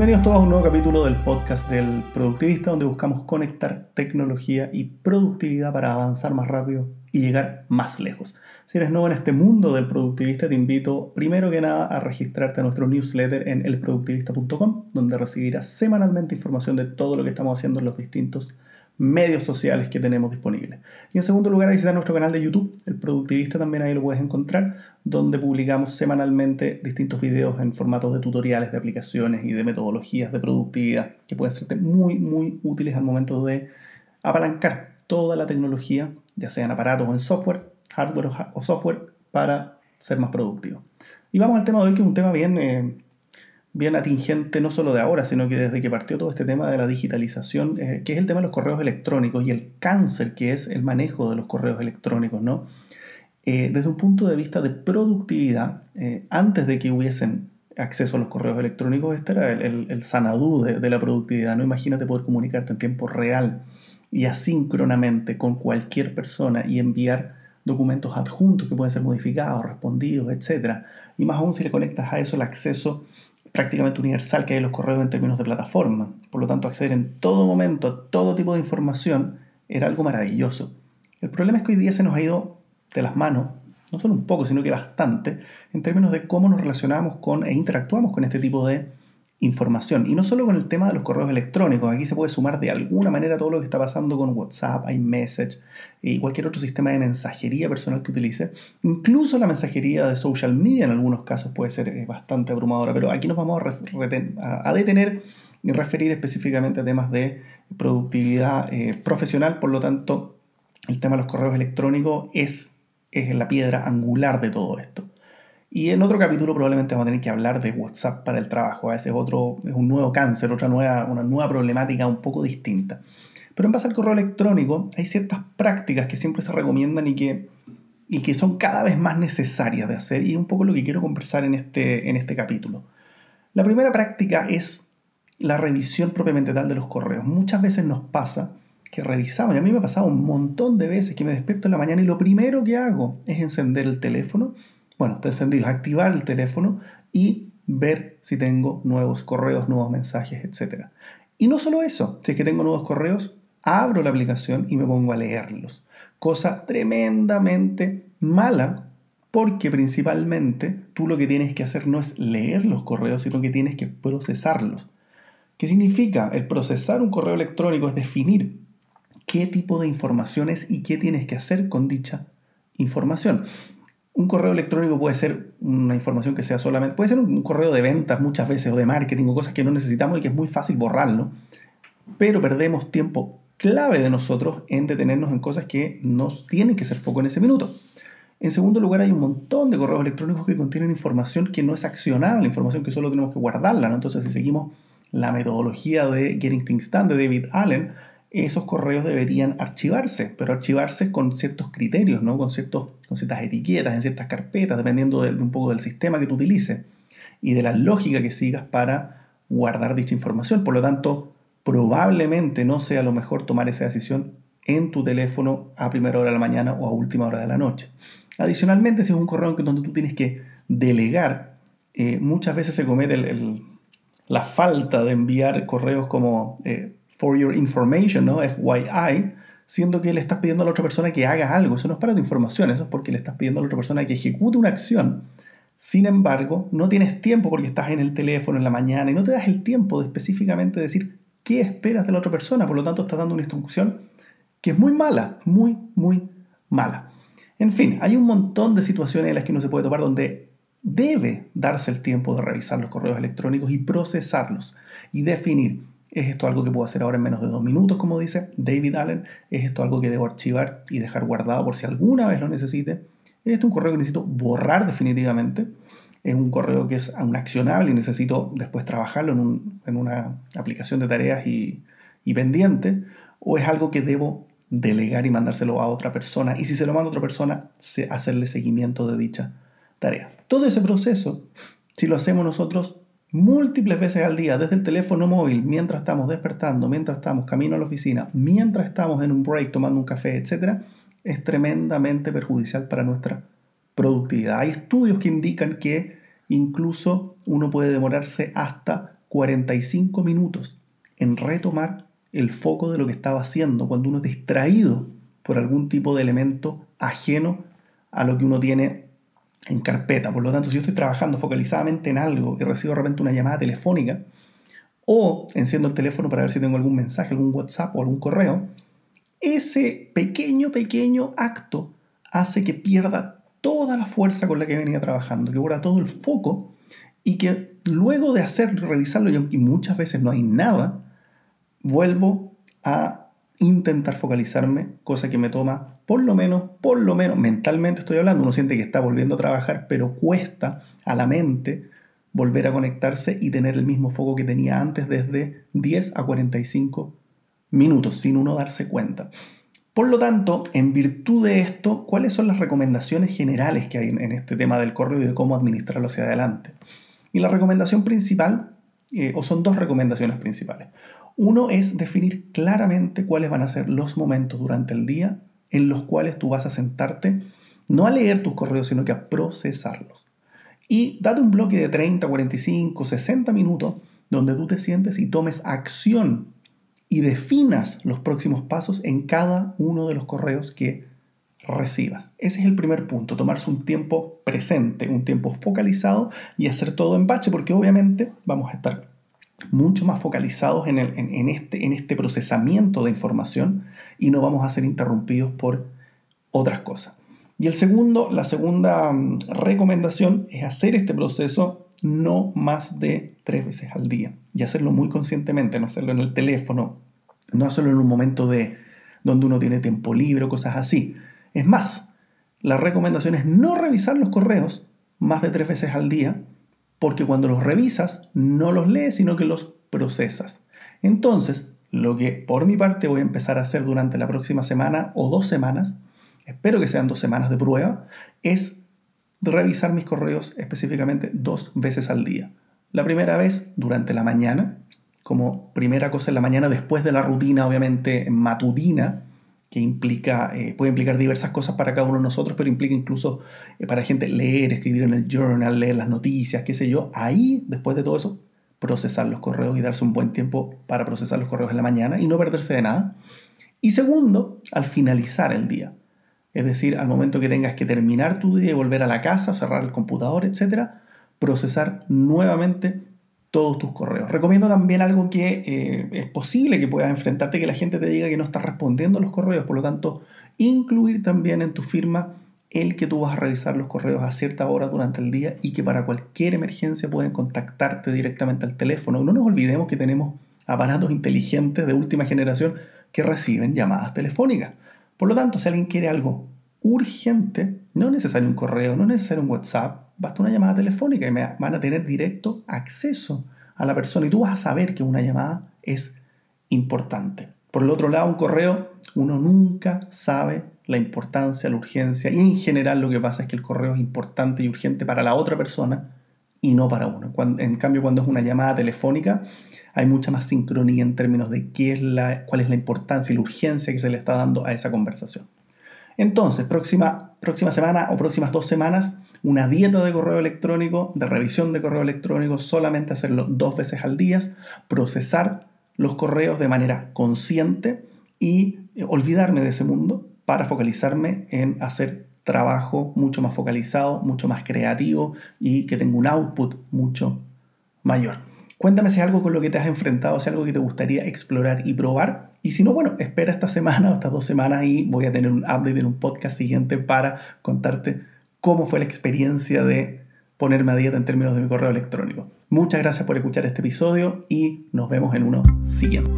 Bienvenidos todos a un nuevo capítulo del podcast del productivista donde buscamos conectar tecnología y productividad para avanzar más rápido y llegar más lejos. Si eres nuevo en este mundo del productivista, te invito primero que nada a registrarte a nuestro newsletter en elproductivista.com, donde recibirás semanalmente información de todo lo que estamos haciendo en los distintos medios sociales que tenemos disponibles. Y en segundo lugar, visitar nuestro canal de YouTube, El Productivista, también ahí lo puedes encontrar, donde publicamos semanalmente distintos videos en formatos de tutoriales, de aplicaciones y de metodologías de productividad que pueden ser muy, muy útiles al momento de apalancar toda la tecnología, ya sean aparatos o en software, hardware o software, para ser más productivo. Y vamos al tema de hoy, que es un tema bien... Eh, bien atingente no solo de ahora, sino que desde que partió todo este tema de la digitalización, eh, que es el tema de los correos electrónicos y el cáncer que es el manejo de los correos electrónicos, ¿no? Eh, desde un punto de vista de productividad, eh, antes de que hubiesen acceso a los correos electrónicos, este era el, sanadú de, de, la productividad, ¿no? Imagínate poder comunicarte en tiempo real y asíncronamente con cualquier persona y enviar documentos adjuntos que pueden ser modificados, respondidos, etc. Y más aún si le conectas a eso el acceso prácticamente universal que hay en los correos en términos de plataforma. Por lo tanto, acceder en todo momento a todo tipo de información era algo maravilloso. El problema es que hoy día se nos ha ido de las manos, no solo un poco, sino que bastante, en términos de cómo nos relacionamos con e interactuamos con este tipo de información. Y no solo con el tema de los correos electrónicos, aquí se puede sumar de alguna manera todo lo que está pasando con WhatsApp, iMessage y cualquier otro sistema de mensajería personal que utilice. Incluso la mensajería de social media en algunos casos puede ser eh, bastante abrumadora, pero aquí nos vamos a, detener y referir específicamente a temas de productividad eh, profesional, por lo tanto, el tema de los correos electrónicos es, es la piedra angular de todo esto. Y en otro capítulo probablemente vamos a tener que hablar de WhatsApp para el trabajo. A veces otro, es un nuevo cáncer, otra nueva, una nueva problemática un poco distinta. Pero en base al correo electrónico hay ciertas prácticas que siempre se recomiendan y que, y que son cada vez más necesarias de hacer y es un poco lo que quiero conversar en este, en este capítulo. La primera práctica es la revisión propiamente tal de los correos. Muchas veces nos pasa que revisamos, y a mí me ha pasado un montón de veces que me despierto en la mañana y lo primero que hago es encender el teléfono bueno, está encendido, activar el teléfono y ver si tengo nuevos correos, nuevos mensajes, etc. Y no solo eso, si es que tengo nuevos correos, abro la aplicación y me pongo a leerlos. Cosa tremendamente mala porque principalmente tú lo que tienes que hacer no es leer los correos, sino que tienes que procesarlos. ¿Qué significa? El procesar un correo electrónico es definir qué tipo de informaciones y qué tienes que hacer con dicha información. Un correo electrónico puede ser una información que sea solamente, puede ser un correo de ventas muchas veces o de marketing o cosas que no necesitamos y que es muy fácil borrarlo, pero perdemos tiempo clave de nosotros en detenernos en cosas que nos tienen que ser foco en ese minuto. En segundo lugar, hay un montón de correos electrónicos que contienen información que no es accionable, información que solo tenemos que guardarla. ¿no? Entonces, si seguimos la metodología de Getting Things Done de David Allen, esos correos deberían archivarse, pero archivarse con ciertos criterios, ¿no? con, ciertas etiquetas, en ciertas carpetas, dependiendo de, un poco del sistema que tú utilices y de la lógica que sigas para guardar dicha información. Por lo tanto, probablemente no sea lo mejor tomar esa decisión en tu teléfono a primera hora de la mañana o a última hora de la noche. Adicionalmente, si es un correo donde tú tienes que delegar, eh, muchas veces se comete la falta de enviar correos como eh, for your information, ¿no? FYI, siendo que le estás pidiendo a la otra persona que haga algo. Eso no es para tu información, eso es porque le estás pidiendo a la otra persona que ejecute una acción. Sin embargo, no tienes tiempo porque estás en el teléfono en la mañana y no te das el tiempo de específicamente decir qué esperas de la otra persona. Por lo tanto, estás dando una instrucción que es muy mala, muy, muy mala. En fin, hay un montón de situaciones en las que uno se puede topar donde debe darse el tiempo de revisar los correos electrónicos y procesarlos y definir ¿Es esto algo que puedo hacer ahora en menos de dos minutos, como dice David Allen? ¿Es esto algo que debo archivar y dejar guardado por si alguna vez lo necesite? ¿Es esto un correo que necesito borrar definitivamente? ¿Es un correo que es un accionable y necesito después trabajarlo en, una aplicación de tareas y, y pendiente? ¿O es algo que debo delegar y mandárselo a otra persona? Y si se lo mando a otra persona, hacerle seguimiento de dicha tarea. Todo ese proceso, si lo hacemos nosotros, múltiples veces al día desde el teléfono móvil, mientras estamos despertando, mientras estamos camino a la oficina, mientras estamos en un break tomando un café, etc., es tremendamente perjudicial para nuestra productividad. Hay estudios que indican que incluso uno puede demorarse hasta 45 minutos en retomar el foco de lo que estaba haciendo cuando uno es distraído por algún tipo de elemento ajeno a lo que uno tiene en carpeta. Por lo tanto, si yo estoy trabajando focalizadamente en algo y recibo de repente una llamada telefónica, o enciendo el teléfono para ver si tengo algún mensaje, algún WhatsApp o algún correo, ese pequeño, pequeño acto hace que pierda toda la fuerza con la que venía trabajando, que borra todo el foco y que luego de hacer, revisarlo, y muchas veces no hay nada, vuelvo a intentar focalizarme, cosa que me toma por lo menos, por lo menos, mentalmente estoy hablando, uno siente que está volviendo a trabajar, pero cuesta a la mente volver a conectarse y tener el mismo foco que tenía antes desde 10 a 45 minutos, sin uno darse cuenta. Por lo tanto, en virtud de esto, ¿cuáles son las recomendaciones generales que hay en este tema del correo y de cómo administrarlo hacia adelante? Y la recomendación principal, eh, o son dos recomendaciones principales. Uno es definir claramente cuáles van a ser los momentos durante el día en los cuales tú vas a sentarte, no a leer tus correos, sino que a procesarlos. Y date un bloque de 30, 45, 60 minutos donde tú te sientes y tomes acción y definas los próximos pasos en cada uno de los correos que recibas. Ese es el primer punto, tomarse un tiempo presente, un tiempo focalizado y hacer todo en bache, porque obviamente vamos a estar mucho más focalizados en, este, en este procesamiento de información y no vamos a ser interrumpidos por otras cosas. Y el segundo, la segunda mm, recomendación es hacer este proceso no más de tres veces al día y hacerlo muy conscientemente, no hacerlo en el teléfono, no hacerlo en un momento de donde uno tiene tiempo libre cosas así. Es más, la recomendación es no revisar los correos más de tres veces al día, porque cuando los revisas no los lees, sino que los procesas. Entonces, lo que por mi parte voy a empezar a hacer durante la próxima semana o dos semanas, espero que sean dos semanas de prueba, es revisar mis correos específicamente dos veces al día. La primera vez durante la mañana, como primera cosa en la mañana después de la rutina obviamente matutina, que implica, eh, puede implicar diversas cosas para cada uno de nosotros, pero implica incluso eh, para gente leer, escribir en el journal, leer las noticias, qué sé yo. Ahí, después de todo eso, procesar los correos y darse un buen tiempo para procesar los correos en la mañana y no perderse de nada. Y segundo, al finalizar el día. Es decir, al momento que tengas que terminar tu día y volver a la casa, cerrar el computador, etc., procesar nuevamente todos tus correos. Recomiendo también algo que eh, es posible que puedas enfrentarte, que la gente te diga que no está respondiendo a los correos, por lo tanto, incluir también en tu firma el que tú vas a revisar los correos a cierta hora durante el día y que para cualquier emergencia pueden contactarte directamente al teléfono. No nos olvidemos que tenemos aparatos inteligentes de última generación que reciben llamadas telefónicas. Por lo tanto, si alguien quiere algo urgente, no es necesario un correo, no es necesario un WhatsApp, basta una llamada telefónica y me van a tener directo acceso a la persona y tú vas a saber que una llamada es importante. Por el otro lado, un correo, uno nunca sabe la importancia, la urgencia y en general lo que pasa es que el correo es importante y urgente para la otra persona y no para uno. en cambio, cuando es una llamada telefónica, hay mucha más sincronía en términos de qué la, cuál es la importancia y la urgencia que se le está dando a esa conversación. Entonces, próxima, próxima semana o próximas dos semanas, una dieta de correo electrónico, de revisión de correo electrónico, solamente hacerlo dos veces al día, procesar los correos de manera consciente y eh, olvidarme de ese mundo para focalizarme en hacer trabajo mucho más focalizado, mucho más creativo y que tenga un output mucho mayor. Cuéntame si es algo con lo que te has enfrentado, si es algo que te gustaría explorar y probar. Y si no, bueno, espera esta semana o estas dos semanas y voy a tener un update en un podcast siguiente para contarte cómo fue la experiencia de ponerme a dieta en términos de mi correo electrónico. Muchas gracias por escuchar este episodio y nos vemos en uno siguiente.